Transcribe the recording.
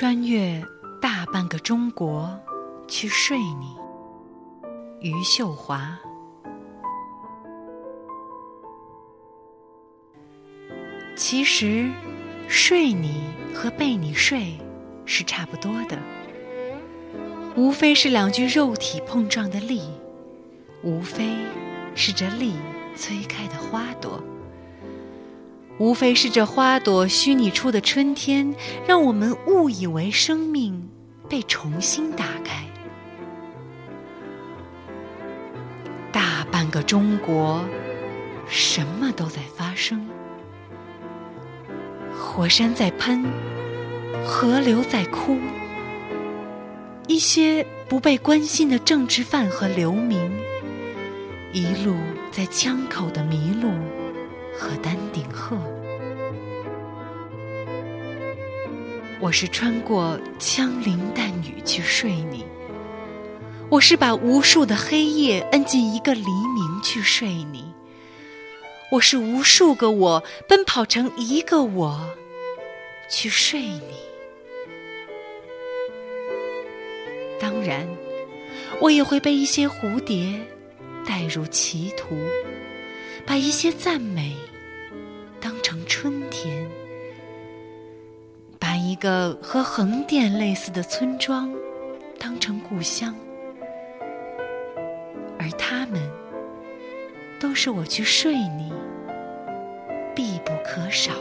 穿越大半个中国去睡你，余秀华。其实，睡你和被你睡是差不多的，无非是两具肉体碰撞的力，无非是这力催开的花朵。无非是这花朵虚拟出的春天，让我们误以为生命被重新打开。大半个中国，什么都在发生：火山在喷，河流在哭，一些不被关心的政治犯和流民，一路在枪口的迷路。和丹顶鹤，我是穿过枪林弹雨去睡你；我是把无数的黑夜摁进一个黎明去睡你；我是无数个我奔跑成一个我去睡你。当然，我也会被一些蝴蝶带入歧途，把一些赞美。当成春天，把一个和横店类似的村庄当成故乡，而他们都是我去睡你必不可少。